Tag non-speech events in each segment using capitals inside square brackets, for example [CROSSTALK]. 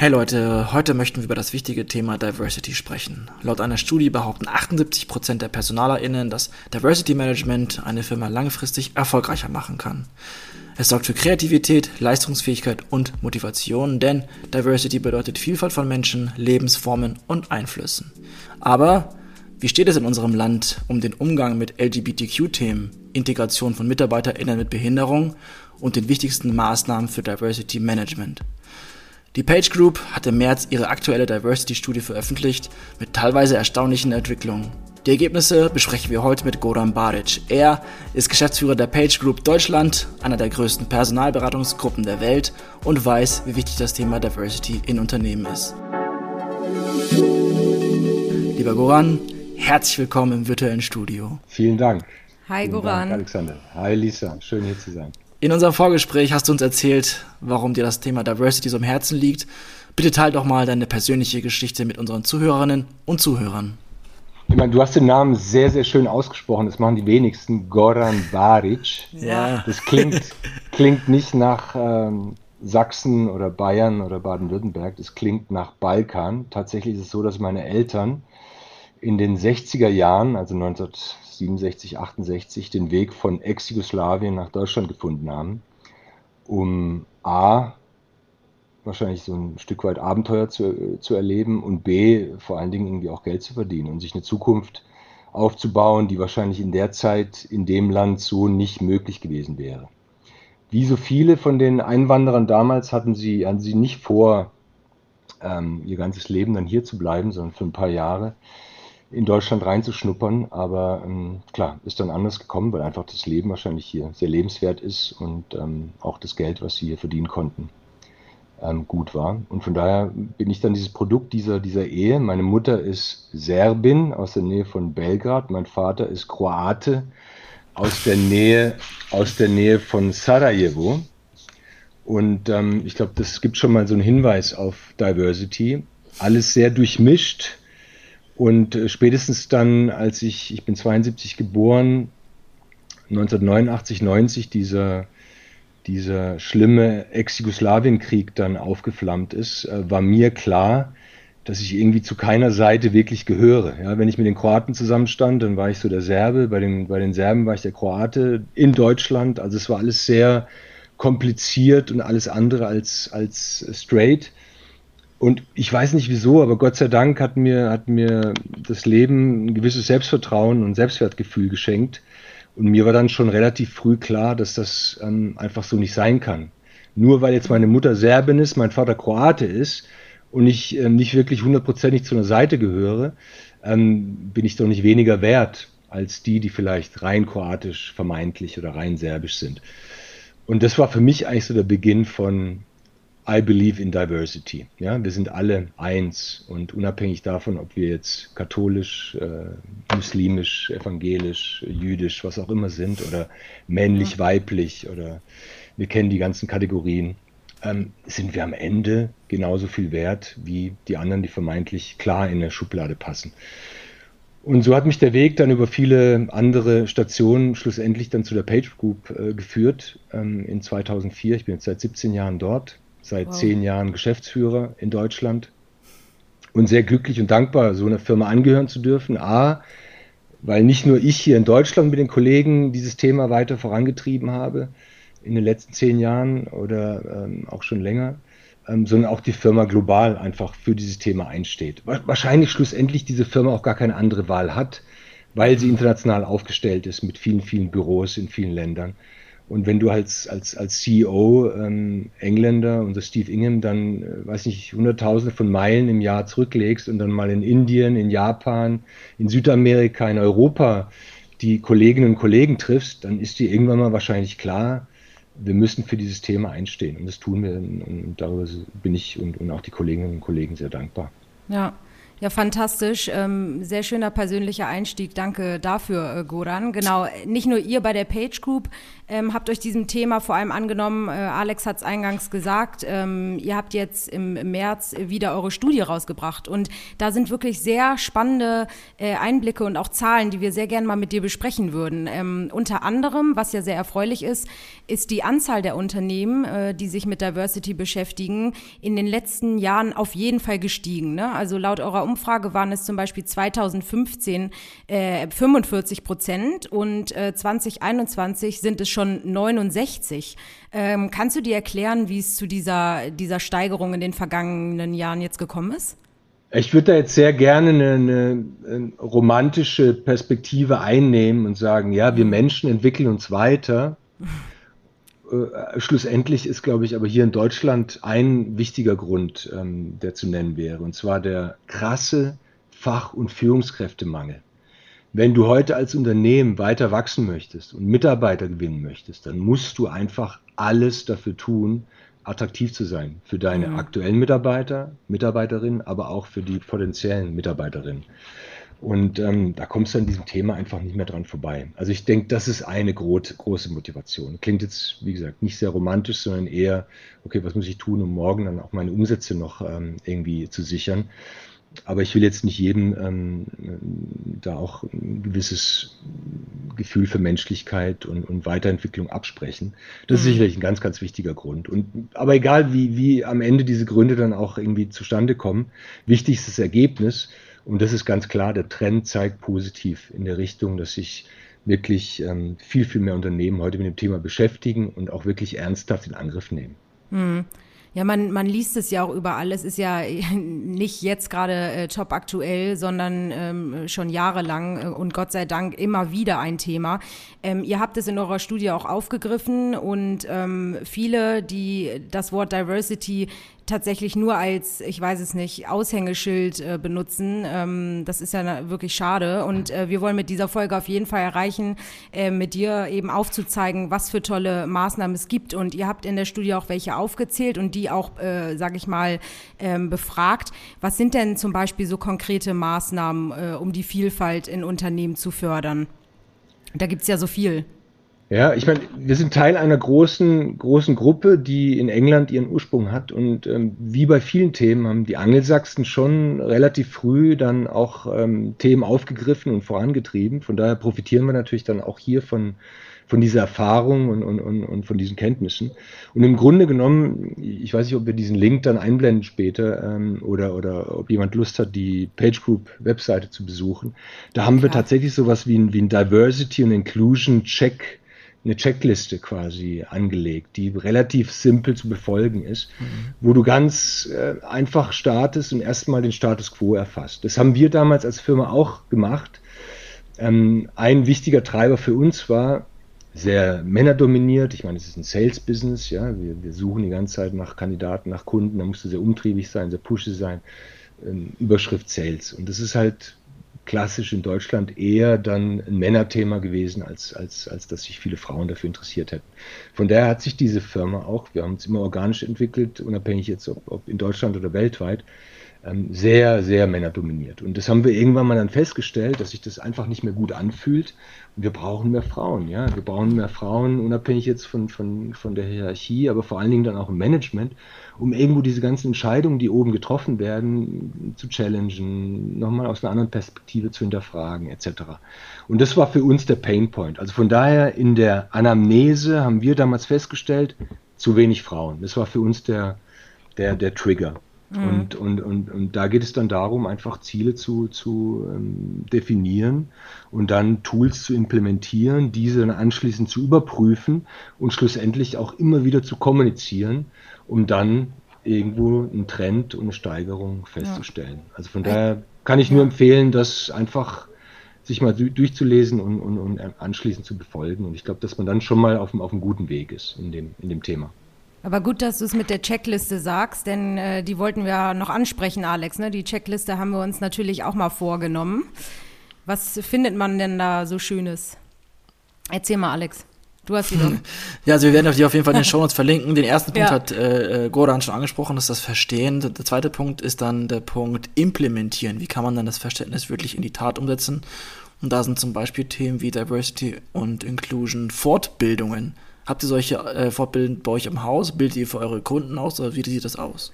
Hey Leute, heute möchten wir über das wichtige Thema Diversity sprechen. Laut einer Studie behaupten 78% der PersonalerInnen, dass Diversity Management eine Firma langfristig erfolgreicher machen kann. Es sorgt für Kreativität, Leistungsfähigkeit und Motivation, denn Diversity bedeutet Vielfalt von Menschen, Lebensformen und Einflüssen. Aber wie steht es in unserem Land um den Umgang mit LGBTQ-Themen, Integration von MitarbeiterInnen mit Behinderung und den wichtigsten Maßnahmen für Diversity Management? Die Page Group hat im März ihre aktuelle Diversity-Studie veröffentlicht mit teilweise erstaunlichen Entwicklungen. Die Ergebnisse besprechen wir heute mit Goran Baric. Er ist Geschäftsführer der Page Group Deutschland, einer der größten Personalberatungsgruppen der Welt und weiß, wie wichtig das Thema Diversity in Unternehmen ist. Lieber Goran, herzlich willkommen im virtuellen Studio. Vielen Dank. Hi Vielen Goran. Dank, Alexander. Hi Lisa, schön hier zu sein. In unserem Vorgespräch hast du uns erzählt, warum dir das Thema Diversity so am Herzen liegt. Bitte teil doch mal deine persönliche Geschichte mit unseren Zuhörerinnen und Zuhörern. Ich meine, du hast den Namen sehr, sehr schön ausgesprochen. Das machen die wenigsten. Goran Baric. Ja. Das klingt, klingt nicht nach ähm, Sachsen oder Bayern oder Baden-Württemberg. Das klingt nach Balkan. Tatsächlich ist es so, dass meine Eltern in den 60er Jahren, also 19 67, 68 den Weg von Ex-Jugoslawien nach Deutschland gefunden haben, um A, wahrscheinlich so ein Stück weit Abenteuer zu, zu erleben und B, vor allen Dingen irgendwie auch Geld zu verdienen und sich eine Zukunft aufzubauen, die wahrscheinlich in der Zeit in dem Land so nicht möglich gewesen wäre. Wie so viele von den Einwanderern damals hatten sie, hatten sie nicht vor, ähm, ihr ganzes Leben dann hier zu bleiben, sondern für ein paar Jahre in Deutschland reinzuschnuppern. Aber ähm, klar, ist dann anders gekommen, weil einfach das Leben wahrscheinlich hier sehr lebenswert ist und ähm, auch das Geld, was sie hier verdienen konnten, ähm, gut war. Und von daher bin ich dann dieses Produkt dieser, dieser Ehe. Meine Mutter ist Serbin aus der Nähe von Belgrad, mein Vater ist Kroate aus der Nähe, aus der Nähe von Sarajevo. Und ähm, ich glaube, das gibt schon mal so einen Hinweis auf Diversity. Alles sehr durchmischt und äh, spätestens dann, als ich, ich bin 72 geboren, 1989, 90 dieser, dieser schlimme Ex-Jugoslawien-Krieg dann aufgeflammt ist, äh, war mir klar, dass ich irgendwie zu keiner Seite wirklich gehöre. Ja, wenn ich mit den Kroaten zusammenstand, dann war ich so der Serbe, bei den, bei den Serben war ich der Kroate in Deutschland. Also es war alles sehr kompliziert und alles andere als, als straight. Und ich weiß nicht wieso, aber Gott sei Dank hat mir, hat mir das Leben ein gewisses Selbstvertrauen und Selbstwertgefühl geschenkt. Und mir war dann schon relativ früh klar, dass das ähm, einfach so nicht sein kann. Nur weil jetzt meine Mutter Serbin ist, mein Vater Kroate ist und ich ähm, nicht wirklich hundertprozentig zu einer Seite gehöre, ähm, bin ich doch nicht weniger wert als die, die vielleicht rein kroatisch vermeintlich oder rein serbisch sind. Und das war für mich eigentlich so der Beginn von, I believe in diversity. Ja, wir sind alle eins und unabhängig davon, ob wir jetzt katholisch, äh, muslimisch, evangelisch, jüdisch, was auch immer sind oder männlich, weiblich oder wir kennen die ganzen Kategorien, ähm, sind wir am Ende genauso viel wert wie die anderen, die vermeintlich klar in eine Schublade passen. Und so hat mich der Weg dann über viele andere Stationen schlussendlich dann zu der Page Group äh, geführt ähm, in 2004. Ich bin jetzt seit 17 Jahren dort seit wow. zehn Jahren Geschäftsführer in Deutschland und sehr glücklich und dankbar, so einer Firma angehören zu dürfen. A, weil nicht nur ich hier in Deutschland mit den Kollegen dieses Thema weiter vorangetrieben habe in den letzten zehn Jahren oder ähm, auch schon länger, ähm, sondern auch die Firma global einfach für dieses Thema einsteht. Wahrscheinlich schlussendlich diese Firma auch gar keine andere Wahl hat, weil sie international aufgestellt ist mit vielen, vielen Büros in vielen Ländern. Und wenn du als, als, als CEO ähm, Engländer, unser Steve Ingham, dann, äh, weiß nicht, hunderttausende von Meilen im Jahr zurücklegst und dann mal in Indien, in Japan, in Südamerika, in Europa die Kolleginnen und Kollegen triffst, dann ist dir irgendwann mal wahrscheinlich klar, wir müssen für dieses Thema einstehen. Und das tun wir. Und darüber bin ich und, und auch die Kolleginnen und Kollegen sehr dankbar. Ja, Ja, fantastisch. Ähm, sehr schöner persönlicher Einstieg. Danke dafür, äh, Goran. Genau, nicht nur ihr bei der Page Group ähm, habt euch diesem Thema vor allem angenommen. Äh, Alex hat es eingangs gesagt. Ähm, ihr habt jetzt im, März wieder eure Studie rausgebracht. Und da sind wirklich sehr spannende äh, Einblicke und auch Zahlen, die wir sehr gerne mal mit dir besprechen würden. Ähm, unter anderem, was ja sehr erfreulich ist, ist die Anzahl der Unternehmen, äh, die sich mit Diversity beschäftigen, in den letzten Jahren auf jeden Fall gestiegen. Ne? Also laut eurer Umfrage waren es zum Beispiel 2015 äh, 45 Prozent und äh, 2021 sind es schon 69. Ähm, kannst du dir erklären, wie es zu dieser, dieser Steigerung in den vergangenen Jahren jetzt gekommen ist? Ich würde da jetzt sehr gerne eine, eine, eine, romantische Perspektive einnehmen und sagen, ja, wir Menschen entwickeln uns weiter. Äh, schlussendlich ist, glaube ich, aber hier in Deutschland ein wichtiger Grund, ähm, der zu nennen wäre, und zwar der krasse Fach- und Führungskräftemangel. Wenn du heute als Unternehmen weiter wachsen möchtest und Mitarbeiter gewinnen möchtest, dann musst du einfach alles dafür tun, attraktiv zu sein für deine mhm. aktuellen Mitarbeiter, Mitarbeiterinnen, aber auch für die potenziellen Mitarbeiterinnen. Und ähm, da kommst du an diesem Thema einfach nicht mehr dran vorbei. Also ich denke, das ist eine gro große Motivation. Klingt jetzt, wie gesagt, nicht sehr romantisch, sondern eher, okay, was muss ich tun, um morgen dann auch meine Umsätze noch ähm, irgendwie zu sichern. Aber ich will jetzt nicht jedem ähm, da auch ein gewisses Gefühl für Menschlichkeit und, und Weiterentwicklung absprechen. Das ist mhm. sicherlich ein ganz, ganz wichtiger Grund. Und, aber egal, wie, wie am Ende diese Gründe dann auch irgendwie zustande kommen, wichtig ist das Ergebnis. Und das ist ganz klar, der Trend zeigt positiv in der Richtung, dass sich wirklich ähm, viel, viel mehr Unternehmen heute mit dem Thema beschäftigen und auch wirklich ernsthaft in Angriff nehmen. Mhm. Ja, man, man liest es ja auch überall. Es ist ja [LAUGHS] nicht jetzt gerade äh, top aktuell, sondern ähm, schon jahrelang äh, und Gott sei Dank immer wieder ein Thema. Ähm, ihr habt es in eurer Studie auch aufgegriffen und ähm, viele, die das Wort Diversity tatsächlich nur als, ich weiß es nicht, Aushängeschild äh, benutzen. Ähm, das ist ja wirklich schade. Und äh, wir wollen mit dieser Folge auf jeden Fall erreichen, äh, mit dir eben aufzuzeigen, was für tolle Maßnahmen es gibt. Und ihr habt in der Studie auch welche aufgezählt und die auch, äh, sage ich mal, ähm, befragt. Was sind denn zum Beispiel so konkrete Maßnahmen, äh, um die Vielfalt in Unternehmen zu fördern? Da gibt's ja so viel. Ja, ich meine, wir sind Teil einer großen, großen Gruppe, die in England ihren Ursprung hat. Und ähm, wie bei vielen Themen haben die Angelsachsen schon relativ früh dann auch ähm, Themen aufgegriffen und vorangetrieben. Von daher profitieren wir natürlich dann auch hier von, von dieser Erfahrung und, und, und, und von diesen Kenntnissen. Und im Grunde genommen, ich weiß nicht, ob wir diesen Link dann einblenden später ähm, oder, oder ob jemand Lust hat, die Page Group Webseite zu besuchen. Da haben wir tatsächlich sowas wie ein, wie ein Diversity und Inclusion Check eine Checkliste quasi angelegt, die relativ simpel zu befolgen ist, mhm. wo du ganz äh, einfach startest und erstmal den Status quo erfasst. Das haben wir damals als Firma auch gemacht. Ähm, ein wichtiger Treiber für uns war, sehr männerdominiert. Ich meine, es ist ein Sales-Business, ja. Wir, wir, suchen die ganze Zeit nach Kandidaten, nach Kunden. Da musst du sehr umtriebig sein, sehr pushy sein. Ähm, Überschrift Sales. Und das ist halt klassisch in Deutschland eher dann ein Männerthema gewesen, als, als, als dass sich viele Frauen dafür interessiert hätten. Von daher hat sich diese Firma auch, wir haben es immer organisch entwickelt, unabhängig jetzt ob, ob in Deutschland oder weltweit, ähm, sehr, sehr männerdominiert. Und das haben wir irgendwann mal dann festgestellt, dass sich das einfach nicht mehr gut anfühlt. Wir brauchen mehr Frauen, ja. Wir brauchen mehr Frauen, unabhängig jetzt von, von, von der Hierarchie, aber vor allen Dingen dann auch im Management, um irgendwo diese ganzen Entscheidungen, die oben getroffen werden, zu challengen, nochmal aus einer anderen Perspektive zu hinterfragen, etc. Und das war für uns der Painpoint. Also von daher in der Anamnese haben wir damals festgestellt, zu wenig Frauen. Das war für uns der, der, der Trigger. Mhm. Und, und, und, und da geht es dann darum, einfach Ziele zu, zu ähm, definieren und dann Tools zu implementieren, diese dann anschließend zu überprüfen und schlussendlich auch immer wieder zu kommunizieren, um dann irgendwo einen Trend und eine Steigerung festzustellen. Ja. Also von daher kann ich nur empfehlen, das einfach sich mal durchzulesen und, und, und anschließend zu befolgen. Und ich glaube, dass man dann schon mal auf, auf einem guten Weg ist in dem, in dem Thema. Aber gut, dass du es mit der Checkliste sagst, denn äh, die wollten wir noch ansprechen, Alex. Ne? Die Checkliste haben wir uns natürlich auch mal vorgenommen. Was findet man denn da so Schönes? Erzähl mal, Alex. Du hast sie doch. [LAUGHS] Ja, also wir werden die auf jeden Fall in den Shownotes verlinken. Den ersten [LAUGHS] Punkt ja. hat äh, äh, Goran schon angesprochen, das ist das Verstehen. Der zweite Punkt ist dann der Punkt Implementieren. Wie kann man dann das Verständnis wirklich in die Tat umsetzen? Und da sind zum Beispiel Themen wie Diversity und Inclusion Fortbildungen. Habt ihr solche äh, Fortbildungen bei euch im Haus? Bildet ihr für eure Kunden aus oder wie sieht das aus?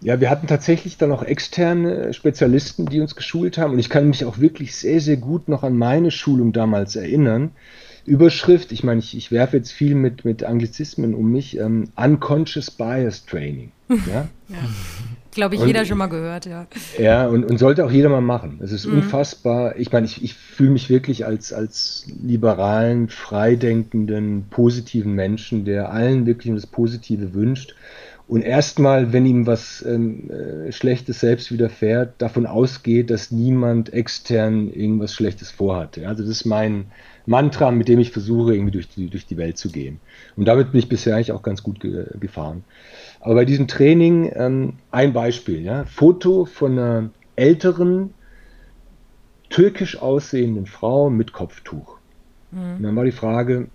Ja, wir hatten tatsächlich dann auch externe Spezialisten, die uns geschult haben. Und ich kann mich auch wirklich sehr, sehr gut noch an meine Schulung damals erinnern. Überschrift, ich meine, ich, ich werfe jetzt viel mit, mit Anglizismen um mich, ähm, Unconscious Bias Training. [LAUGHS] Ja? ja. Glaube ich, und, jeder schon mal gehört, ja. Ja, und, und sollte auch jeder mal machen. Es ist mhm. unfassbar. Ich meine, ich, ich fühle mich wirklich als, als liberalen, freidenkenden, positiven Menschen, der allen wirklich das Positive wünscht und erstmal, wenn ihm was ähm, äh, Schlechtes selbst widerfährt, davon ausgeht, dass niemand extern irgendwas Schlechtes vorhat. Also das ist mein Mantra, mit dem ich versuche, irgendwie durch die, durch die Welt zu gehen. Und damit bin ich bisher eigentlich auch ganz gut ge gefahren. Aber bei diesem Training ähm, ein Beispiel, ja, Foto von einer älteren, türkisch aussehenden Frau mit Kopftuch. Mhm. Und dann war die Frage,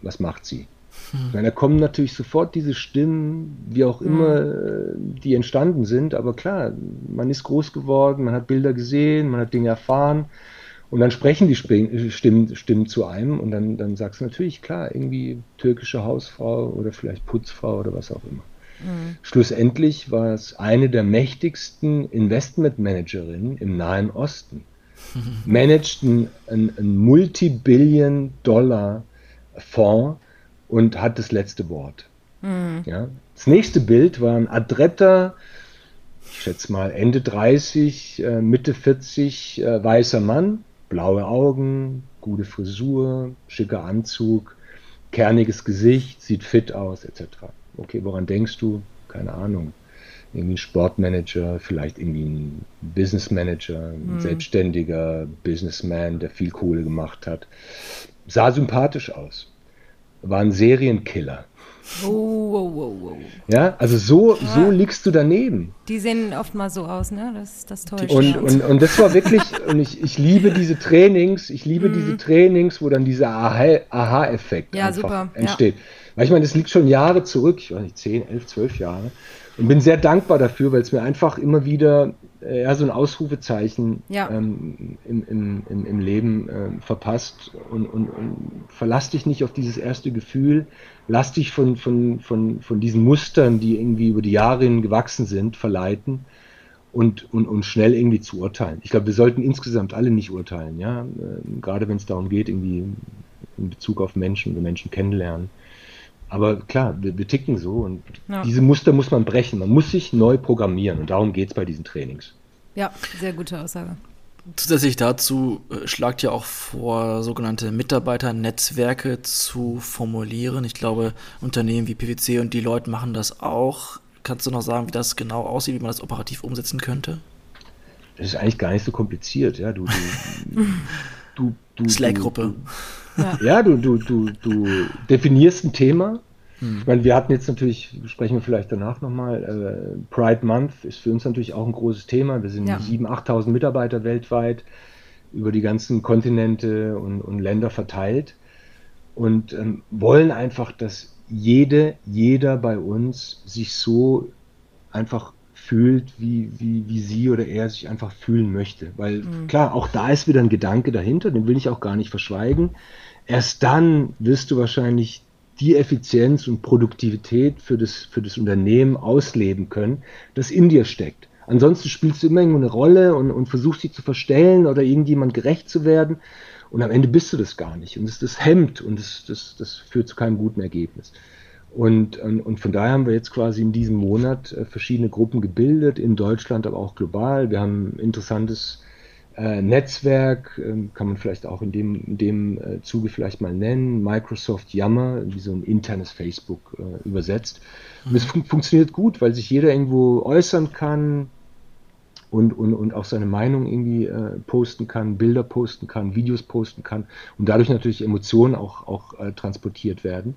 was macht sie? Hm. da kommen natürlich sofort diese Stimmen, wie auch immer, hm. die entstanden sind. Aber klar, man ist groß geworden, man hat Bilder gesehen, man hat Dinge erfahren. Und dann sprechen die Stimmen, Stimmen zu einem und dann, dann sagst du natürlich, klar, irgendwie türkische Hausfrau oder vielleicht Putzfrau oder was auch immer. Mhm. Schlussendlich war es eine der mächtigsten Investmentmanagerinnen im Nahen Osten. [LAUGHS] Managten einen, einen Multibillion-Dollar-Fonds und hat das letzte Wort. Mhm. Ja. Das nächste Bild war ein adretter, ich schätze mal Ende 30, äh, Mitte 40, äh, weißer Mann, blaue Augen, gute Frisur, schicker Anzug, kerniges Gesicht, sieht fit aus, etc. Okay, woran denkst du? Keine Ahnung. Irgendwie ein Sportmanager, vielleicht irgendwie ein Businessmanager, ein mhm. selbstständiger Businessman, der viel Kohle gemacht hat. Sah sympathisch aus war ein Serienkiller. Oh, oh, oh, oh. Ja, also so, ja. so liegst du daneben. Die sehen oft mal so aus, ne? Das, das täuscht. Und, und, und das war wirklich, [LAUGHS] und ich, ich liebe diese Trainings, ich liebe mhm. diese Trainings, wo dann dieser Aha-Effekt ja, super. entsteht. Ja. Weil ich meine, das liegt schon Jahre zurück, ich weiß nicht, 10, 11, 12 Jahre. Und bin sehr dankbar dafür, weil es mir einfach immer wieder äh, ja, so ein Ausrufezeichen ja. ähm, im, im, im, im, Leben äh, verpasst und, und, und verlass dich nicht auf dieses erste Gefühl, lass dich von, von, von, von diesen Mustern, die irgendwie über die Jahre gewachsen sind, verleiten und, und, und schnell irgendwie zu urteilen. Ich glaube, wir sollten insgesamt alle nicht urteilen, ja, äh, gerade wenn es darum geht, irgendwie in Bezug auf Menschen oder Menschen kennenlernen. Aber klar, wir, wir ticken so und ja. diese Muster muss man brechen. Man muss sich neu programmieren und darum geht es bei diesen Trainings. Ja, sehr gute Aussage. Zusätzlich dazu äh, schlagt ihr auch vor, sogenannte Mitarbeiternetzwerke zu formulieren. Ich glaube, Unternehmen wie PwC und die Leute machen das auch. Kannst du noch sagen, wie das genau aussieht, wie man das operativ umsetzen könnte? Das ist eigentlich gar nicht so kompliziert, ja. Du, du, [LAUGHS] du, du Slack-Gruppe. Ja, ja du, du, du, du definierst ein Thema. Hm. Ich meine, wir hatten jetzt natürlich, sprechen wir vielleicht danach nochmal, äh, Pride Month ist für uns natürlich auch ein großes Thema. Wir sind ja. 7.000, 8.000 Mitarbeiter weltweit über die ganzen Kontinente und, und Länder verteilt und ähm, wollen einfach, dass jede, jeder bei uns sich so einfach fühlt, wie, wie, wie sie oder er sich einfach fühlen möchte. Weil mhm. klar, auch da ist wieder ein Gedanke dahinter, den will ich auch gar nicht verschweigen. Erst dann wirst du wahrscheinlich die Effizienz und Produktivität für das, für das Unternehmen ausleben können, das in dir steckt. Ansonsten spielst du immer irgendwo eine Rolle und, und versuchst dich zu verstellen oder irgendjemand gerecht zu werden. Und am Ende bist du das gar nicht. Und das, das hemmt und das, das, das führt zu keinem guten Ergebnis. Und, und, von daher haben wir jetzt quasi in diesem Monat äh, verschiedene Gruppen gebildet, in Deutschland, aber auch global. Wir haben ein interessantes äh, Netzwerk, äh, kann man vielleicht auch in dem, in dem äh, Zuge vielleicht mal nennen, Microsoft Yammer, wie so ein internes Facebook äh, übersetzt. Und es fun funktioniert gut, weil sich jeder irgendwo äußern kann und, und, und auch seine Meinung irgendwie äh, posten kann, Bilder posten kann, Videos posten kann und dadurch natürlich Emotionen auch, auch transportiert werden.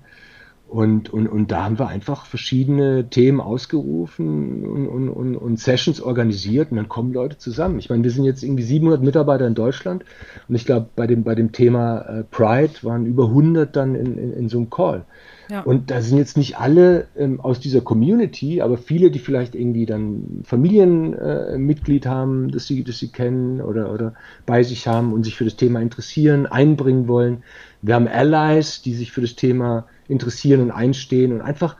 Und, und, und da haben wir einfach verschiedene Themen ausgerufen und, und, und, und Sessions organisiert und dann kommen Leute zusammen. Ich meine, wir sind jetzt irgendwie 700 Mitarbeiter in Deutschland und ich glaube, bei dem, bei dem Thema äh, Pride waren über 100 dann in, in, in so einem Call. Ja. Und da sind jetzt nicht alle ähm, aus dieser Community, aber viele, die vielleicht irgendwie dann Familienmitglied äh, haben, das sie, das sie kennen oder, oder bei sich haben und sich für das Thema interessieren, einbringen wollen. Wir haben Allies, die sich für das Thema interessieren und einstehen und einfach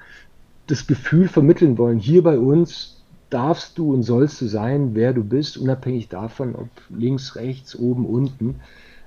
das Gefühl vermitteln wollen, hier bei uns darfst du und sollst du sein, wer du bist, unabhängig davon, ob links, rechts, oben, unten.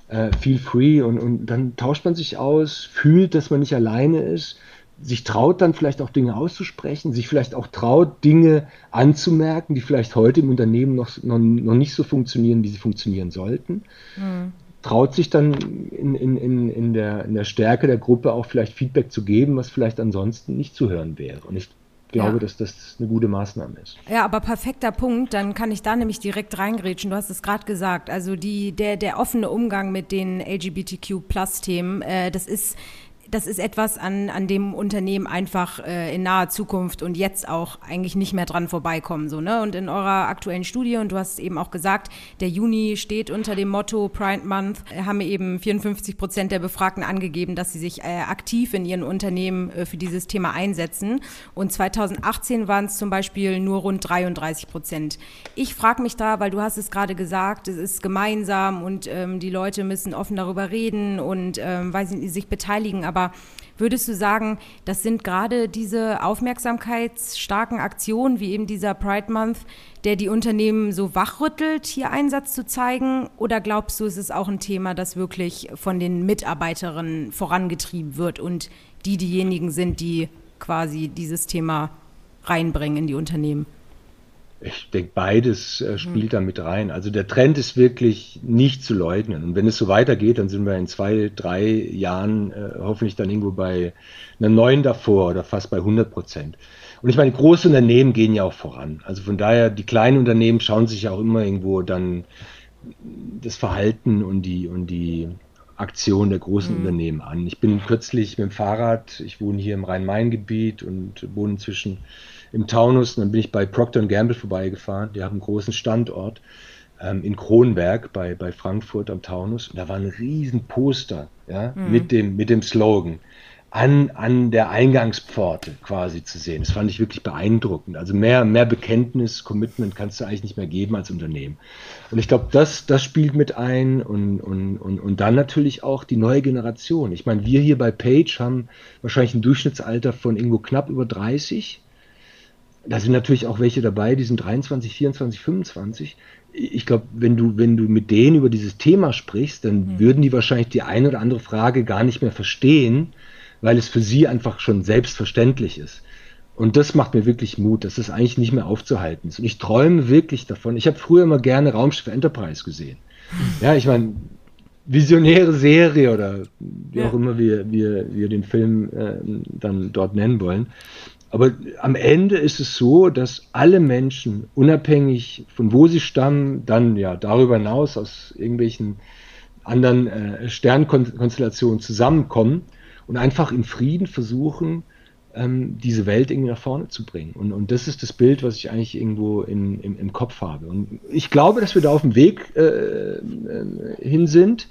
Äh, feel free und, und dann tauscht man sich aus, fühlt, dass man nicht alleine ist, sich traut dann vielleicht auch Dinge auszusprechen, sich vielleicht auch traut, Dinge anzumerken, die vielleicht heute im Unternehmen noch, noch, noch nicht so funktionieren, wie sie funktionieren sollten. Mhm traut sich dann in, in, in, in, der, in der Stärke der Gruppe auch vielleicht Feedback zu geben, was vielleicht ansonsten nicht zu hören wäre. Und ich glaube, ja. dass das eine gute Maßnahme ist. Ja, aber perfekter Punkt, dann kann ich da nämlich direkt reingrätschen. Du hast es gerade gesagt. Also die, der, der offene Umgang mit den LGBTQ-Plus-Themen, äh, das ist das ist etwas, an, an dem Unternehmen einfach äh, in naher Zukunft und jetzt auch eigentlich nicht mehr dran vorbeikommen. So, ne? Und in eurer aktuellen Studie, und du hast eben auch gesagt, der Juni steht unter dem Motto Pride Month, äh, haben eben 54 Prozent der Befragten angegeben, dass sie sich äh, aktiv in ihren Unternehmen äh, für dieses Thema einsetzen. Und 2018 waren es zum Beispiel nur rund 33 Prozent. Ich frage mich da, weil du hast es gerade gesagt, es ist gemeinsam und ähm, die Leute müssen offen darüber reden und ähm, weil sie sich beteiligen, aber aber würdest du sagen, das sind gerade diese aufmerksamkeitsstarken Aktionen, wie eben dieser Pride Month, der die Unternehmen so wachrüttelt, hier Einsatz zu zeigen? Oder glaubst du, es ist auch ein Thema, das wirklich von den Mitarbeiterinnen vorangetrieben wird und die diejenigen sind, die quasi dieses Thema reinbringen in die Unternehmen? Ich denke, beides äh, spielt mhm. da mit rein. Also der Trend ist wirklich nicht zu leugnen. Und wenn es so weitergeht, dann sind wir in zwei, drei Jahren äh, hoffentlich dann irgendwo bei einer neuen davor oder fast bei 100 Prozent. Und ich meine, große Unternehmen gehen ja auch voran. Also von daher, die kleinen Unternehmen schauen sich ja auch immer irgendwo dann das Verhalten und die, und die Aktion der großen mhm. Unternehmen an. Ich bin kürzlich mit dem Fahrrad, ich wohne hier im Rhein-Main-Gebiet und wohne zwischen im Taunus. Und dann bin ich bei Procter Gamble vorbeigefahren. Die haben einen großen Standort ähm, in Kronberg bei, bei Frankfurt am Taunus. Und da war ein riesen Poster ja, mhm. mit, dem, mit dem Slogan an, an der Eingangspforte quasi zu sehen. Das fand ich wirklich beeindruckend. Also mehr, mehr Bekenntnis, Commitment kannst du eigentlich nicht mehr geben als Unternehmen. Und ich glaube, das, das spielt mit ein und, und, und, und dann natürlich auch die neue Generation. Ich meine, wir hier bei Page haben wahrscheinlich ein Durchschnittsalter von irgendwo knapp über 30 da sind natürlich auch welche dabei, die sind 23, 24, 25. Ich glaube, wenn du, wenn du mit denen über dieses Thema sprichst, dann mhm. würden die wahrscheinlich die eine oder andere Frage gar nicht mehr verstehen, weil es für sie einfach schon selbstverständlich ist. Und das macht mir wirklich Mut, dass das eigentlich nicht mehr aufzuhalten ist. Und ich träume wirklich davon. Ich habe früher immer gerne Raumschiff Enterprise gesehen. Mhm. Ja, ich meine, visionäre Serie oder wie ja. auch immer wir, wir, wir den Film äh, dann dort nennen wollen. Aber am Ende ist es so, dass alle Menschen, unabhängig von wo sie stammen, dann ja darüber hinaus aus irgendwelchen anderen äh, Sternkonstellationen zusammenkommen und einfach in Frieden versuchen, ähm, diese Welt irgendwie nach vorne zu bringen. Und, und das ist das Bild, was ich eigentlich irgendwo in, im, im Kopf habe. Und ich glaube, dass wir da auf dem Weg äh, äh, hin sind.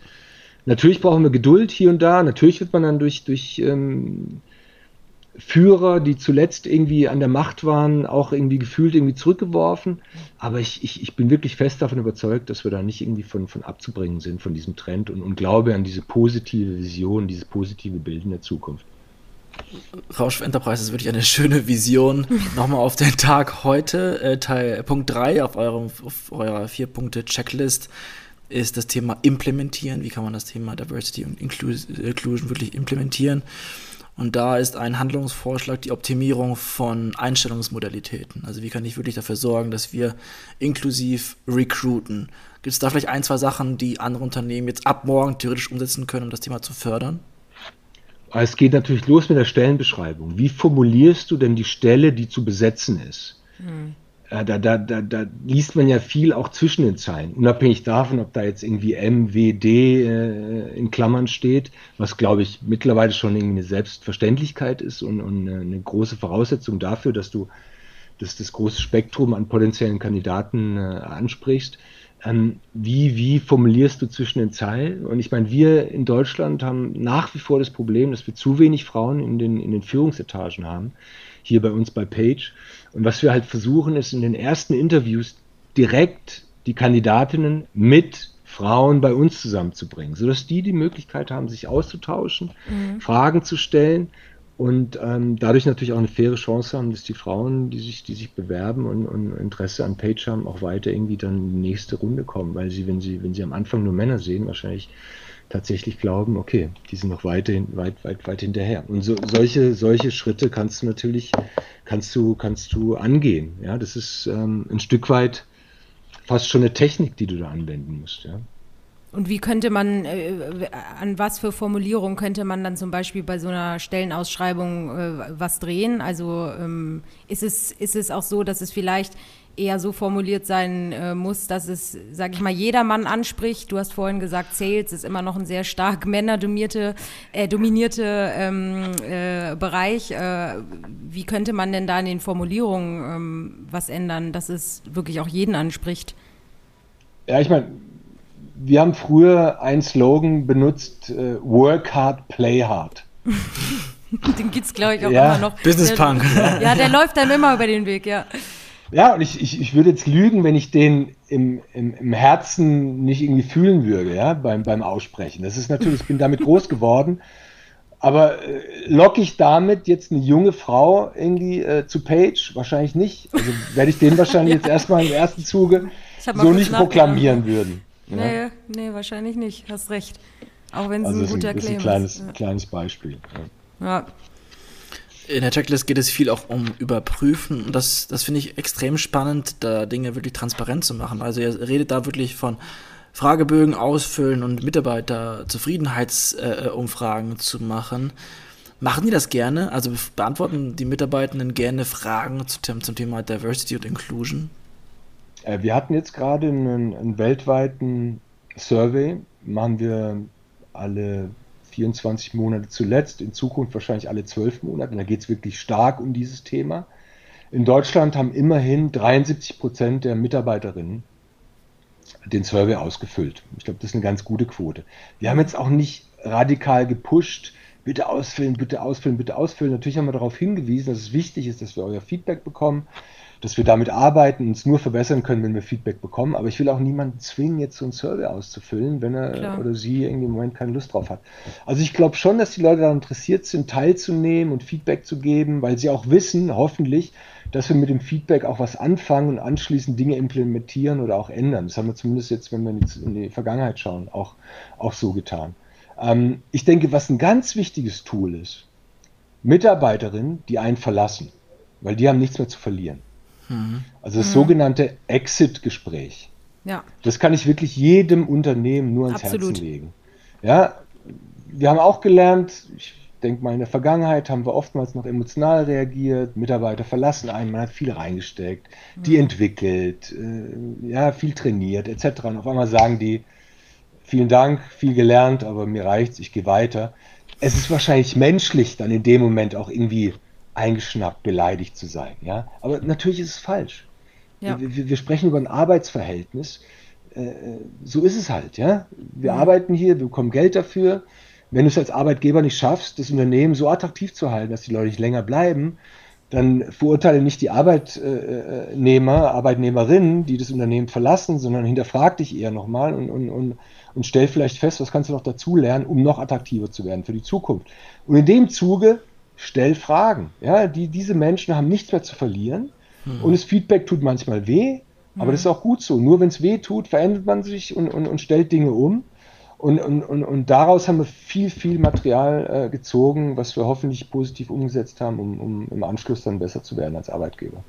Natürlich brauchen wir Geduld hier und da. Natürlich wird man dann durch, durch ähm, Führer, die zuletzt irgendwie an der Macht waren, auch irgendwie gefühlt irgendwie zurückgeworfen. Aber ich, ich, ich bin wirklich fest davon überzeugt, dass wir da nicht irgendwie von, von abzubringen sind, von diesem Trend und, und glaube an diese positive Vision, dieses positive Bild in der Zukunft. Rausch Enterprise ist wirklich eine schöne Vision. [LAUGHS] Nochmal auf den Tag heute. Äh, Teil Punkt 3 auf, eurem, auf eurer Vier-Punkte-Checklist ist das Thema Implementieren. Wie kann man das Thema Diversity und Inclusion wirklich implementieren? Und da ist ein Handlungsvorschlag die Optimierung von Einstellungsmodalitäten. Also wie kann ich wirklich dafür sorgen, dass wir inklusiv recruiten? Gibt es da vielleicht ein, zwei Sachen, die andere Unternehmen jetzt ab morgen theoretisch umsetzen können, um das Thema zu fördern? Es geht natürlich los mit der Stellenbeschreibung. Wie formulierst du denn die Stelle, die zu besetzen ist? Hm. Da, da, da, da liest man ja viel auch zwischen den Zeilen, unabhängig davon, ob da jetzt irgendwie MWD äh, in Klammern steht, was glaube ich mittlerweile schon irgendwie eine Selbstverständlichkeit ist und, und eine große Voraussetzung dafür, dass du das, das große Spektrum an potenziellen Kandidaten äh, ansprichst. Ähm, wie, wie formulierst du zwischen den Zeilen? Und ich meine, wir in Deutschland haben nach wie vor das Problem, dass wir zu wenig Frauen in den, in den Führungsetagen haben, hier bei uns bei Page. Und was wir halt versuchen, ist in den ersten Interviews direkt die Kandidatinnen mit Frauen bei uns zusammenzubringen, sodass die die Möglichkeit haben, sich auszutauschen, mhm. Fragen zu stellen und ähm, dadurch natürlich auch eine faire Chance haben, dass die Frauen, die sich, die sich bewerben und, und, Interesse an Page haben, auch weiter irgendwie dann in die nächste Runde kommen, weil sie, wenn sie, wenn sie am Anfang nur Männer sehen, wahrscheinlich tatsächlich glauben, okay, die sind noch weiterhin, weit, weit, weit hinterher. Und so, solche, solche Schritte kannst du natürlich, kannst du, kannst du angehen. Ja, das ist ähm, ein Stück weit fast schon eine Technik, die du da anwenden musst. Ja. Und wie könnte man, äh, an was für Formulierungen könnte man dann zum Beispiel bei so einer Stellenausschreibung äh, was drehen? Also ähm, ist, es, ist es auch so, dass es vielleicht eher so formuliert sein äh, muss, dass es, sage ich mal, jedermann anspricht. Du hast vorhin gesagt, Sales ist immer noch ein sehr stark [LAUGHS] männerdominierte äh, dominierte ähm, äh, Bereich. Äh, wie könnte man denn da in den Formulierungen ähm, was ändern, dass es wirklich auch jeden anspricht? Ja, ich meine, wir haben früher einen Slogan benutzt, äh, Work hard, play hard. [LAUGHS] den gibt es, glaube ich, auch ja. immer noch. Business Punk. ja, der läuft dann immer über den Weg, ja. Ja, und ich, ich, ich würde jetzt lügen, wenn ich den im, im, im Herzen nicht irgendwie fühlen würde, ja, beim, beim Aussprechen. Das ist natürlich, ich bin damit groß geworden. Aber äh, locke ich damit jetzt eine junge Frau irgendwie äh, zu Page? Wahrscheinlich nicht. Also werde ich den wahrscheinlich ja. [LAUGHS] jetzt erstmal im ersten Zuge so nicht proklamieren würden. Nee, ja? nee, wahrscheinlich nicht. Hast recht. Auch wenn es also ein guter Claim ist. Ein kleines, ja. kleines Beispiel. Ja. In der Checklist geht es viel auch um Überprüfen. Und das, das finde ich extrem spannend, da Dinge wirklich transparent zu machen. Also ihr redet da wirklich von Fragebögen ausfüllen und Mitarbeiterzufriedenheitsumfragen äh, zu machen. Machen die das gerne? Also beantworten die Mitarbeitenden gerne Fragen zum, zum Thema Diversity und Inclusion? Äh, wir hatten jetzt gerade einen, einen, weltweiten Survey, machen wir alle 24 Monate zuletzt, in Zukunft wahrscheinlich alle 12 Monate. Da geht es wirklich stark um dieses Thema. In Deutschland haben immerhin 73 Prozent der Mitarbeiterinnen den Survey ausgefüllt. Ich glaube, das ist eine ganz gute Quote. Wir haben jetzt auch nicht radikal gepusht, bitte ausfüllen, bitte ausfüllen, bitte ausfüllen. Natürlich haben wir darauf hingewiesen, dass es wichtig ist, dass wir euer Feedback bekommen dass wir damit arbeiten und uns nur verbessern können, wenn wir Feedback bekommen. Aber ich will auch niemanden zwingen, jetzt so einen Survey auszufüllen, wenn er Klar. oder sie irgendwie im Moment keine Lust drauf hat. Also ich glaube schon, dass die Leute daran interessiert sind, teilzunehmen und Feedback zu geben, weil sie auch wissen, hoffentlich, dass wir mit dem Feedback auch was anfangen und anschließend Dinge implementieren oder auch ändern. Das haben wir zumindest jetzt, wenn wir jetzt in die Vergangenheit schauen, auch, auch so getan. Ähm, ich denke, was ein ganz wichtiges Tool ist, Mitarbeiterinnen, die einen verlassen, weil die haben nichts mehr zu verlieren. Mhm. Also das mhm. sogenannte Exit-Gespräch. Ja. Das kann ich wirklich jedem Unternehmen nur ans Absolut. Herzen legen. Ja, wir haben auch gelernt, ich denke mal in der Vergangenheit haben wir oftmals noch emotional reagiert, Mitarbeiter verlassen einen, man hat viel reingesteckt, mhm. die entwickelt, äh, ja, viel trainiert etc. Und auf einmal sagen die, vielen Dank, viel gelernt, aber mir reicht's, ich gehe weiter. Es ist wahrscheinlich menschlich, dann in dem Moment auch irgendwie eingeschnappt, beleidigt zu sein. Ja? Aber natürlich ist es falsch. Ja. Wir, wir, sprechen über ein Arbeitsverhältnis. Äh, so ist es halt. Ja? Wir mhm. arbeiten hier, wir bekommen Geld dafür. Wenn du es als Arbeitgeber nicht schaffst, das Unternehmen so attraktiv zu halten, dass die Leute nicht länger bleiben, dann verurteile nicht die Arbeitnehmer, Arbeitnehmerinnen, die das Unternehmen verlassen, sondern hinterfrag dich eher nochmal und, und, und, und stell vielleicht fest, was kannst du noch dazu lernen, um noch attraktiver zu werden für die Zukunft. Und in dem Zuge stell Fragen. Ja, die, diese Menschen haben nichts mehr zu verlieren mhm. und das Feedback tut manchmal weh, aber mhm. das ist auch gut so. Nur wenn es weh tut, verändert man sich und, und, und stellt Dinge um. Und, und, und, und daraus haben wir viel, viel Material äh, gezogen, was wir hoffentlich positiv umgesetzt haben, um, um im Anschluss dann besser zu werden als Arbeitgeber.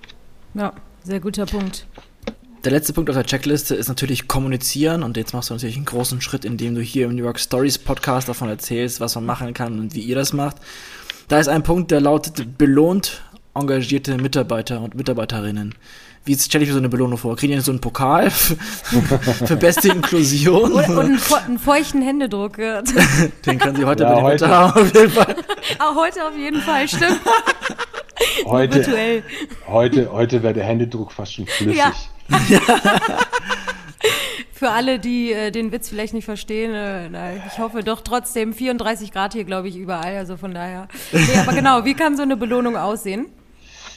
Ja, sehr guter Punkt. Der letzte Punkt auf der Checkliste ist natürlich kommunizieren und jetzt machst du natürlich einen großen Schritt, indem du hier im New York Stories Podcast davon erzählst, was man machen kann und wie ihr das macht. Da ist ein Punkt, der lautet belohnt engagierte Mitarbeiter und Mitarbeiterinnen. Wie stelle ich mir so eine Belohnung vor? Kriegen die so einen Pokal für beste Inklusion? Und, und einen, einen, feuchten Händedruck. [LAUGHS] Den können Sie heute ja, bei heute. haben, auf jeden Fall. [LAUGHS] Auch heute auf jeden Fall, stimmt. [LAUGHS] Heute, heute, heute wäre der Händedruck fast schon flüssig. Ja. Für alle, die äh, den Witz vielleicht nicht verstehen, äh, na, ich hoffe doch trotzdem 34 Grad hier, glaube ich, überall. Also von daher. Nee, aber genau, wie kann so eine Belohnung aussehen?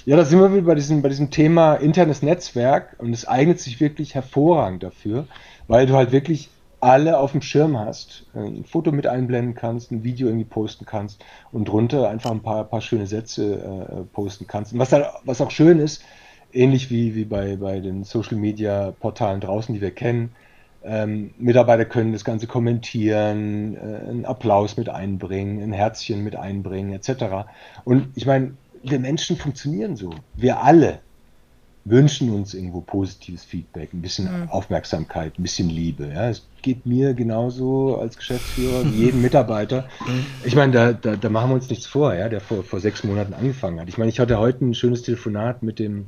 Ja, da sind wir wieder bei diesem, bei diesem Thema internes Netzwerk und es eignet sich wirklich hervorragend dafür, weil du halt wirklich alle auf dem Schirm hast, ein Foto mit einblenden kannst, ein Video irgendwie posten kannst und drunter einfach ein paar, paar schöne Sätze äh, posten kannst. Und was, da, was auch schön ist, ähnlich wie, wie bei, bei den Social Media Portalen draußen, die wir kennen, ähm, Mitarbeiter können das Ganze kommentieren, äh, einen Applaus mit einbringen, ein Herzchen mit einbringen, etc. Und ich meine, wir Menschen funktionieren so. Wir alle wünschen uns irgendwo positives Feedback, ein bisschen mhm. Aufmerksamkeit, ein bisschen Liebe. Ja, es geht mir genauso als Geschäftsführer wie jedem [LAUGHS] Mitarbeiter. Mhm. Ich meine, da, da, da, machen wir uns nichts vor, ja, der vor, vor sechs Monaten angefangen hat. Ich meine, ich hatte heute ein schönes Telefonat mit dem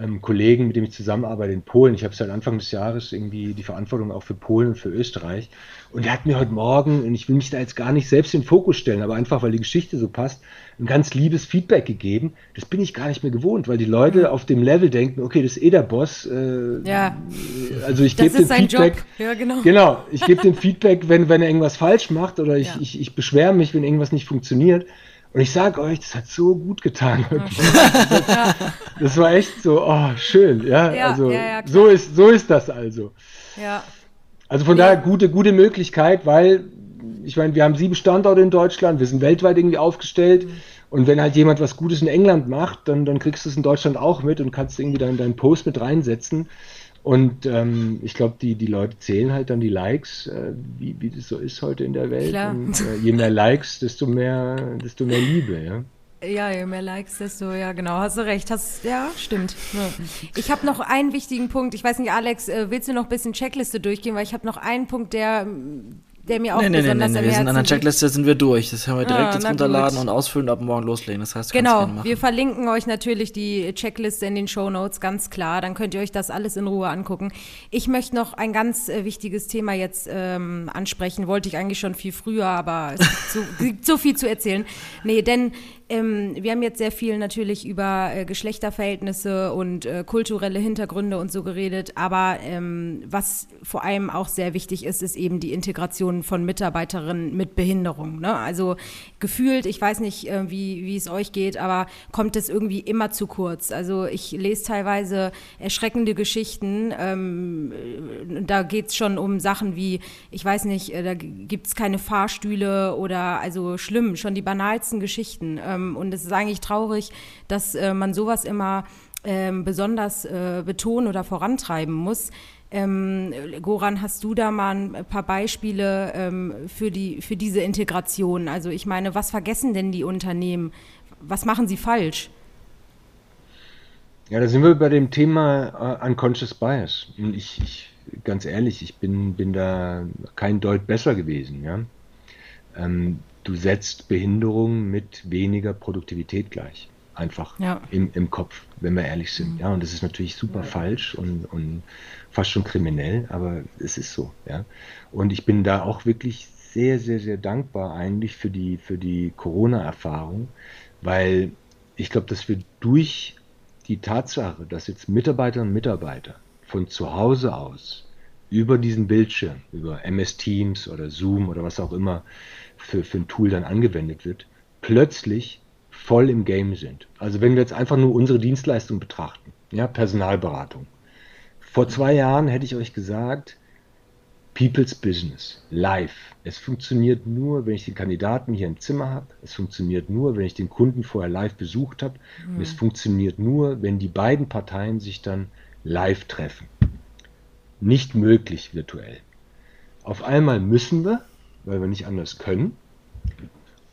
ähm, Kollegen, mit dem ich zusammenarbeite in Polen. Ich habe seit Anfang des Jahres irgendwie die Verantwortung auch für Polen und für Österreich. Und er hat mir heute Morgen, und ich will mich da jetzt gar nicht selbst in den Fokus stellen, aber einfach, weil die Geschichte so passt, ein ganz liebes Feedback gegeben. Das bin ich gar nicht mehr gewohnt, weil die Leute mhm. auf dem Level denken, okay, das ist eh der Boss. Äh, ja. Also ich gebe dem Feedback. Ja, genau. genau, ich gebe dem Feedback, wenn, wenn er irgendwas falsch macht oder ich, ja. ich, ich beschwere mich, wenn irgendwas nicht funktioniert. Und ich sage euch, das hat so gut getan. [LAUGHS] Ja, das war echt so, oh, schön. Ja, ja also ja, so, ist, so ist das also. Ja. Also von daher gute, gute Möglichkeit, weil ich meine, wir haben sieben Standorte in Deutschland, wir sind weltweit irgendwie aufgestellt. Mhm. Und wenn halt jemand was Gutes in England macht, dann, dann kriegst du es in Deutschland auch mit und kannst irgendwie dann deinen Post mit reinsetzen. Und ähm, ich glaube, die, die Leute zählen halt dann die Likes, äh, wie, wie das so ist heute in der Welt. Klar. Und äh, je mehr Likes, desto mehr, desto mehr Liebe, ja. Ja, je mehr Likes, desto, ja, genau, hast du recht. Hast, ja, stimmt. Ja. Ich habe noch einen wichtigen Punkt. Ich weiß nicht, Alex, äh, willst du noch ein bisschen Checkliste durchgehen? Weil ich habe noch einen Punkt, der der mir auch nee, nee, besonders nee, nee, nee. Wir sind an der Checkliste sind wir durch. Das haben wir direkt ah, jetzt runterladen gut. und ausfüllen und ab morgen loslegen. Das heißt, genau. Wir verlinken euch natürlich die Checkliste in den Show Notes, ganz klar. Dann könnt ihr euch das alles in Ruhe angucken. Ich möchte noch ein ganz äh, wichtiges Thema jetzt ähm, ansprechen. Wollte ich eigentlich schon viel früher, aber es gibt so, [LAUGHS] gibt so viel zu erzählen. Nee, denn ähm, wir haben jetzt sehr viel natürlich über äh, Geschlechterverhältnisse und äh, kulturelle Hintergründe und so geredet, aber ähm, was vor allem auch sehr wichtig ist, ist eben die Integration von Mitarbeiterinnen mit Behinderung. Ne? Also gefühlt, ich weiß nicht, äh, wie, wie es euch geht, aber kommt es irgendwie immer zu kurz. Also ich lese teilweise erschreckende Geschichten, ähm, da geht es schon um Sachen wie, ich weiß nicht, äh, da gibt es keine Fahrstühle oder also schlimm, schon die banalsten Geschichten ähm, und es ist eigentlich traurig, dass äh, man sowas immer ähm, besonders äh, betonen oder vorantreiben muss. Ähm, Goran, hast du da mal ein paar Beispiele für, die, für diese Integration? Also ich meine, was vergessen denn die Unternehmen? Was machen sie falsch? Ja, da sind wir bei dem Thema uh, Unconscious Bias. Und ich, ich, ganz ehrlich, ich bin, bin da kein Deut besser gewesen. Ja? Ähm, du setzt Behinderung mit weniger Produktivität gleich. Einfach ja. im, im Kopf, wenn wir ehrlich sind. Mhm. Ja, und das ist natürlich super ja. falsch und, und fast schon kriminell, aber es ist so. Ja. Und ich bin da auch wirklich sehr, sehr, sehr dankbar eigentlich für die, für die Corona-Erfahrung, weil ich glaube, dass wir durch die Tatsache, dass jetzt Mitarbeiterinnen und Mitarbeiter von zu Hause aus über diesen Bildschirm, über MS Teams oder Zoom oder was auch immer, für, für ein Tool dann angewendet wird, plötzlich voll im Game sind. Also wenn wir jetzt einfach nur unsere Dienstleistung betrachten, ja, Personalberatung. Vor zwei Jahren hätte ich euch gesagt, People's Business, live. Es funktioniert nur, wenn ich den Kandidaten hier im Zimmer habe. Es funktioniert nur, wenn ich den Kunden vorher live besucht habe. Mhm. Und es funktioniert nur, wenn die beiden Parteien sich dann live treffen. Nicht möglich virtuell. Auf einmal müssen wir, weil wir nicht anders können.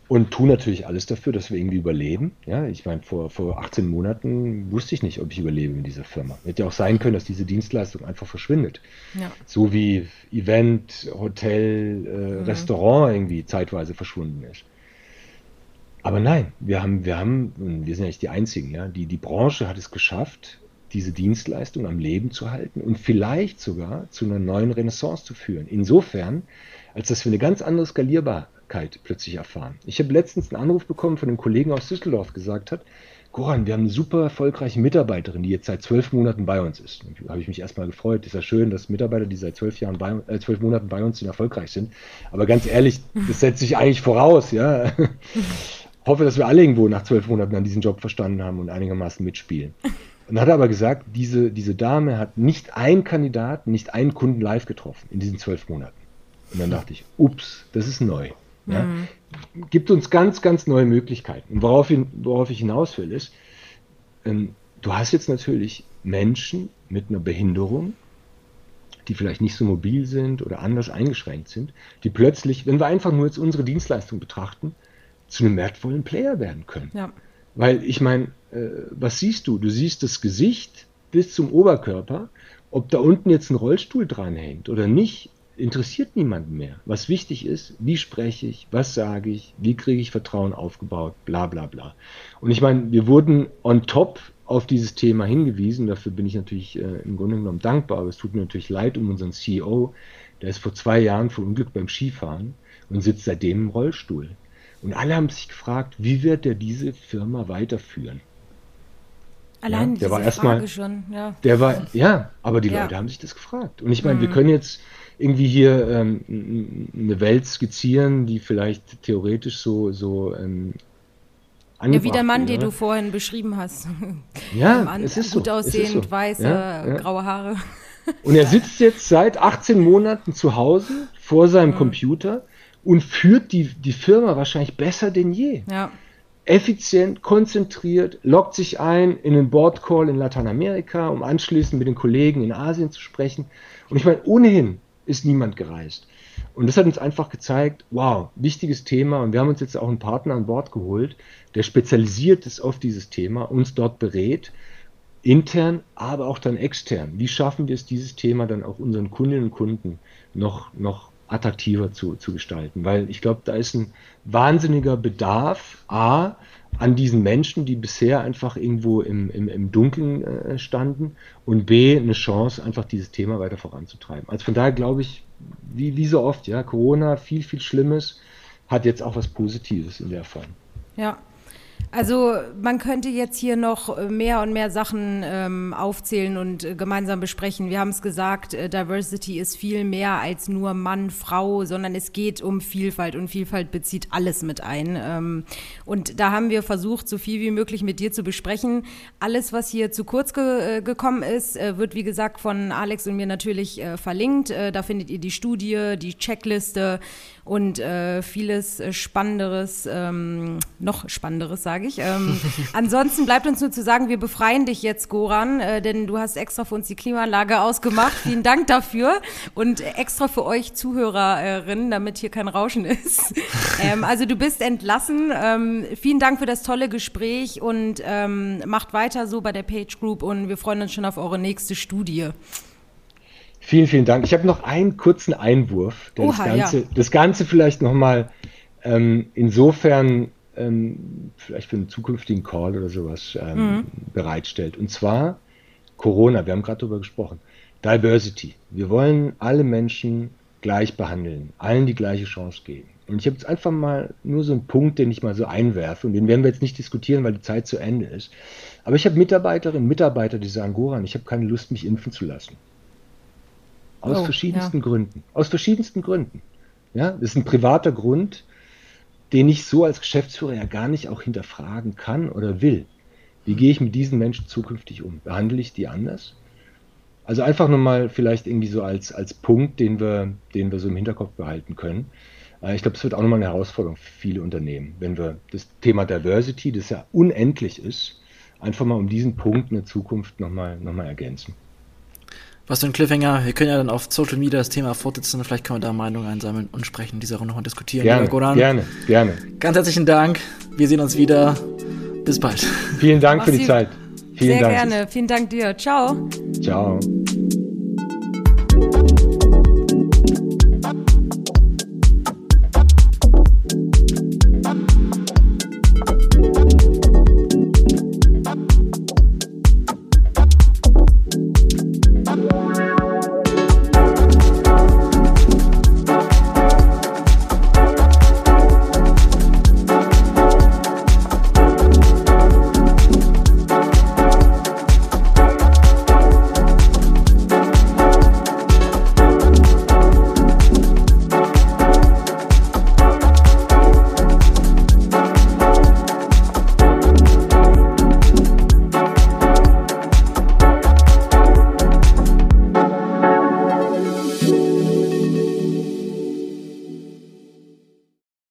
Und tun natürlich alles dafür, dass wir irgendwie überleben. Ja, ich meine, vor, vor 18 Monaten wusste ich nicht, ob ich überlebe in dieser Firma. Hätte ja auch sein können, dass diese Dienstleistung einfach verschwindet. Ja. So wie Event, Hotel, äh, mhm. Restaurant irgendwie zeitweise verschwunden ist. aber nein, wir haben, wir haben, wir sind ja nicht die Einzigen, ja, die, die Branche hat es geschafft, diese Dienstleistung am Leben zu halten und vielleicht sogar zu einer neuen Renaissance zu führen. Insofern, als dass wir eine ganz andere Skalierbarkeit plötzlich erfahren. Ich habe letztens einen Anruf bekommen von einem Kollegen aus Düsseldorf, gesagt hat, Goran, wir haben eine super erfolgreiche Mitarbeiterin, die jetzt seit zwölf Monaten bei uns ist. Da habe ich mich erstmal gefreut. Ist ja schön, dass Mitarbeiter, die seit zwölf Jahren bei, äh, zwölf Monaten bei uns sind, erfolgreich sind. Aber ganz ehrlich, das setzt sich eigentlich voraus, ja. [LAUGHS] Hoffe, dass wir alle irgendwo nach zwölf Monaten an diesen Job verstanden haben und einigermaßen mitspielen. Und hat aber gesagt, diese, diese Dame hat nicht einen Kandidaten, nicht einen Kunden live getroffen in diesen zwölf Monaten. Und dann dachte ich, ups, das ist neu. Ja? Mhm. Gibt uns ganz, ganz neue Möglichkeiten. Und worauf, ich, worauf ich hinaus will, ist, ähm, du hast jetzt natürlich Menschen mit einer Behinderung, die vielleicht nicht so mobil sind oder anders eingeschränkt sind, die plötzlich, wenn wir einfach nur jetzt unsere Dienstleistung betrachten, zu einem wertvollen Player werden können. Ja. Weil ich meine, äh, was siehst du? Du siehst das Gesicht bis zum Oberkörper. Ob da unten jetzt ein Rollstuhl dranhängt oder nicht, interessiert niemanden mehr. Was wichtig ist, wie spreche ich, was sage ich, wie kriege ich Vertrauen aufgebaut, bla bla bla. Und ich meine, wir wurden on top auf dieses Thema hingewiesen. Dafür bin ich natürlich äh, im Grunde genommen dankbar. Aber es tut mir natürlich leid um unseren CEO. Der ist vor zwei Jahren verunglückt beim Skifahren und sitzt seitdem im Rollstuhl. Und alle haben sich gefragt, wie wird er diese Firma weiterführen? Allein ja, der war erstmal schon, ja. Der war, ja, aber die ja. Leute haben sich das gefragt. Und ich meine, mhm. wir können jetzt irgendwie hier ähm, eine Welt skizzieren, die vielleicht theoretisch so, so ähm, ja, wie der Mann, den du vorhin beschrieben hast. [LAUGHS] Ja, An, es ist gut so. aussehend, so. weiße, ja, ja. graue Haare. Und er sitzt jetzt seit 18 Monaten zu Hause vor seinem mhm. Computer und führt die, die Firma wahrscheinlich besser denn je. Ja. Effizient, konzentriert, loggt sich ein in einen Boardcall in Lateinamerika, um anschließend mit den Kollegen in Asien zu sprechen. Und ich meine, ohnehin ist niemand gereist. Und das hat uns einfach gezeigt, wow, wichtiges Thema. Und wir haben uns jetzt auch einen Partner an Bord geholt, der spezialisiert ist auf dieses Thema, uns dort berät, intern, aber auch dann extern. Wie schaffen wir es, dieses Thema dann auch unseren Kundinnen und Kunden noch, noch attraktiver zu, zu gestalten. Weil ich glaube, da ist ein wahnsinniger Bedarf, A, an diesen Menschen, die bisher einfach irgendwo im, im, im Dunkeln äh, standen und B, eine Chance, einfach dieses Thema weiter voranzutreiben. Also von daher glaube ich, wie, wie so oft, ja, Corona, viel, viel Schlimmes, hat jetzt auch was Positives in der Form. Ja, also man könnte jetzt hier noch äh, mehr und mehr Sachen ähm, aufzählen und äh, gemeinsam besprechen. Wir haben es gesagt, äh, Diversity ist viel mehr als nur Mann, Frau, sondern es geht um Vielfalt und Vielfalt bezieht alles mit ein. Ähm, und da haben wir versucht, so viel wie möglich mit dir zu besprechen. Alles, was hier zu kurz ge äh, gekommen ist, äh, wird wie gesagt von Alex und mir natürlich äh, verlinkt. da findet ihr die Studie, die Checkliste und vieles Spannenderes, ähm, noch Spannenderes, sage sage ich. Ähm, [LAUGHS] ansonsten bleibt uns nur zu sagen, wir befreien dich jetzt, Goran, äh, denn du hast extra für uns die Klimaanlage ausgemacht. [LAUGHS] Vielen Dank dafür und extra für euch Zuhörerinnen, damit hier kein Rauschen ist. [LAUGHS] Ähm, also du bist entlassen. Ähm, vielen Dank für das tolle Gespräch und ähm, macht weiter so bei der Page Group und wir freuen uns schon auf eure nächste Studie. Vielen, vielen Dank. Ich habe noch einen kurzen Einwurf, der Oha, das, Ganze, ja. das Ganze vielleicht nochmal ähm, insofern ähm, vielleicht für einen zukünftigen Call oder sowas ähm, mhm. bereitstellt. Und zwar Corona, wir haben gerade darüber gesprochen. Diversity. Wir wollen alle Menschen gleich behandeln, allen die gleiche Chance geben. Und ich habe jetzt einfach mal nur so einen Punkt, den ich mal so einwerfe, und den werden wir jetzt nicht diskutieren, weil die Zeit zu Ende ist. Aber ich habe Mitarbeiterinnen, Mitarbeiter, die sagen, Goran, ich habe keine Lust, mich impfen zu lassen. Aus oh, verschiedensten ja. Gründen. Aus verschiedensten Gründen. Ja, das ist ein privater Grund den ich so als Geschäftsführer ja gar nicht auch hinterfragen kann oder will. Wie gehe ich mit diesen Menschen zukünftig um? Behandle ich die anders? Also einfach nochmal vielleicht irgendwie so als, als Punkt, den wir, den wir so im Hinterkopf behalten können. Äh, ich glaube, es wird auch nochmal eine Herausforderung für viele Unternehmen, wenn wir das Thema Diversity, das ja unendlich ist, einfach mal um diesen Punkt in der Zukunft nochmal noch mal ergänzen. Was für ein Cliffhanger. Wir können ja dann auf Social Media das Thema fortsetzen. Vielleicht können wir da Meinungen einsammeln und sprechen, diese Sache nochmal diskutieren. Gerne, gerne, gerne. Ganz herzlichen Dank. Wir sehen uns wieder. Bis bald. Vielen Dank Mach's für die Zeit. Vielen Sehr Dank. gerne. Vielen Dank dir. Ciao. Ciao.